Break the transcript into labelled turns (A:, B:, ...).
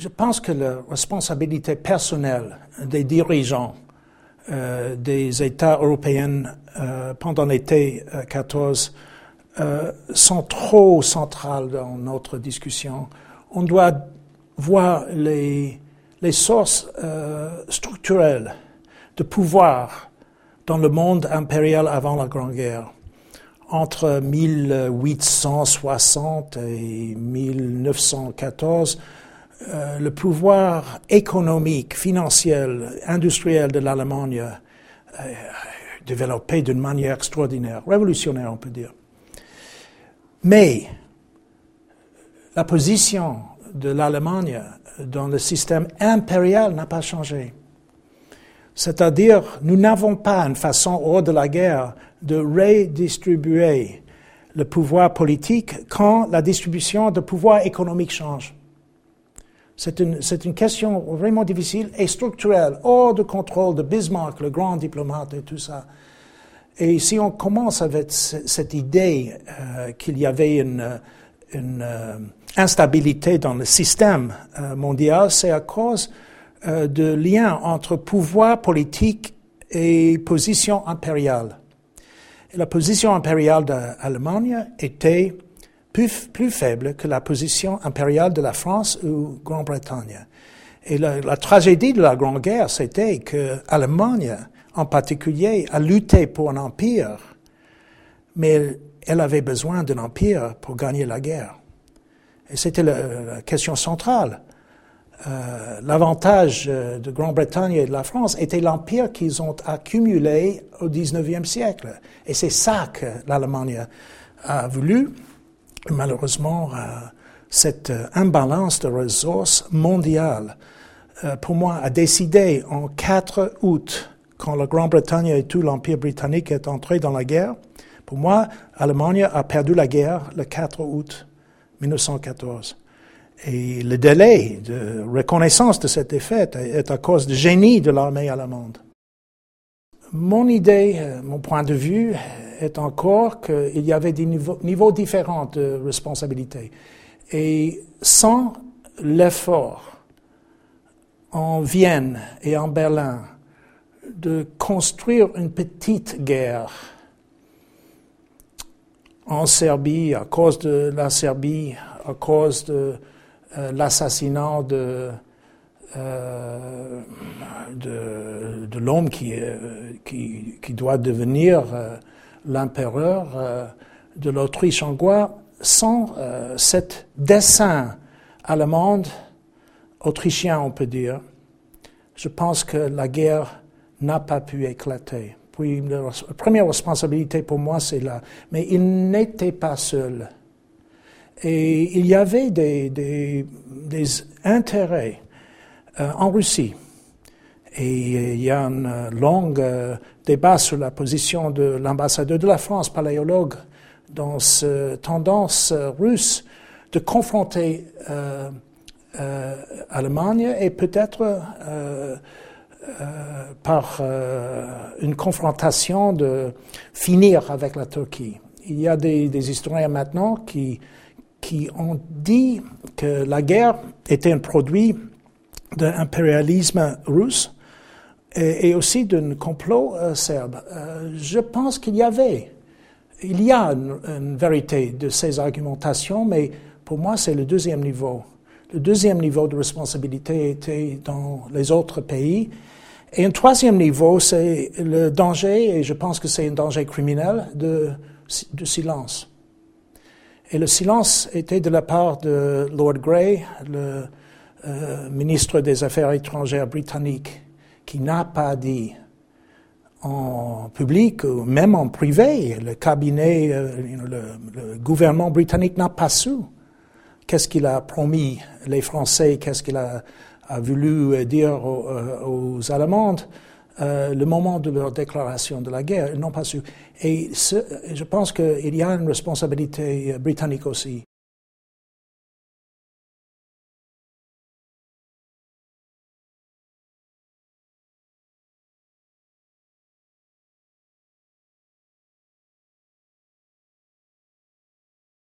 A: je pense que la responsabilité personnelle des dirigeants euh, des États européens euh, pendant l'été 14 euh, sont trop centrales dans notre discussion. On doit voir les, les sources structurelles de pouvoir dans le monde impérial avant la Grande Guerre. Entre 1860 et 1914, euh, le pouvoir économique, financier, industriel de l'Allemagne euh, développé d'une manière extraordinaire, révolutionnaire on peut dire. Mais la position de l'Allemagne dans le système impérial n'a pas changé. C'est-à-dire, nous n'avons pas une façon hors de la guerre de redistribuer le pouvoir politique quand la distribution de pouvoir économique change. C'est une, c'est une question vraiment difficile et structurelle, hors de contrôle de Bismarck, le grand diplomate et tout ça. Et si on commence avec cette idée euh, qu'il y avait une, une euh, instabilité dans le système euh, mondial, c'est à cause de liens entre pouvoir politique et position impériale. Et la position impériale d'Allemagne était plus, plus faible que la position impériale de la France ou Grande-Bretagne. Et la, tragédie de la Grande Guerre, c'était que l'Allemagne, en particulier, a lutté pour un empire, mais elle avait besoin d'un empire pour gagner la guerre. Et c'était la, question centrale. Euh, L'avantage euh, de Grande-Bretagne et de la France était l'empire qu'ils ont accumulé au 19e siècle. Et c'est ça que l'Allemagne a voulu malheureusement, euh, cette euh, imbalance de ressources mondiales, euh, pour moi, a décidé en 4 août, quand la Grande-Bretagne et tout l'Empire britannique est entré dans la guerre, pour moi, l'Allemagne a perdu la guerre le 4 août 1914. Et le délai de reconnaissance de cette défaite est à cause du génie de l'armée allemande. Mon idée, mon point de vue est encore qu'il y avait des niveaux, différents de responsabilité. Et sans l'effort en Vienne et en Berlin de construire une petite guerre en Serbie à cause de la Serbie, à cause de euh, l'assassinat de, euh, de, l'homme qui, qui, qui, doit devenir euh, l'empereur euh, de l'Autriche hongrois sans euh, cet dessin allemand, autrichien on peut dire, je pense que la guerre n'a pas pu éclater. Puis la, première responsabilité pour moi, c'est là. Mais il n'était pas seul. Et il y avait des, intérêts euh, en Russie. Et il y a un long débat sur la position de l'ambassadeur de la France, paléologue, dans cette tendance russe de confronter euh, euh, Allemagne et peut-être euh, euh, par euh, une confrontation de finir avec la Turquie. Il y a des, des historiens maintenant qui, qui ont dit que la guerre était un produit de l'impérialisme russe et, aussi d'un complot euh, serbe. Euh, je pense qu'il y avait, il y a une, vérité de ces argumentations, mais pour moi, c'est le deuxième niveau. Le deuxième niveau de responsabilité était dans les autres pays. Et un troisième niveau, c'est le danger, et je pense que c'est un danger criminel, de, de silence. Et le silence était de la part de Lord Grey, le euh, ministre des Affaires étrangères britannique qui n'a pas dit en public ou même en privé, le cabinet, euh, le, gouvernement britannique n'a pas su qu'est-ce qu'il a promis les Français, qu'est-ce qu'il a, voulu dire euh, aux, Allemands. Euh, le moment de leur déclaration de la guerre, ils n'ont pas su. Et je pense qu'il y a une responsabilité britannique aussi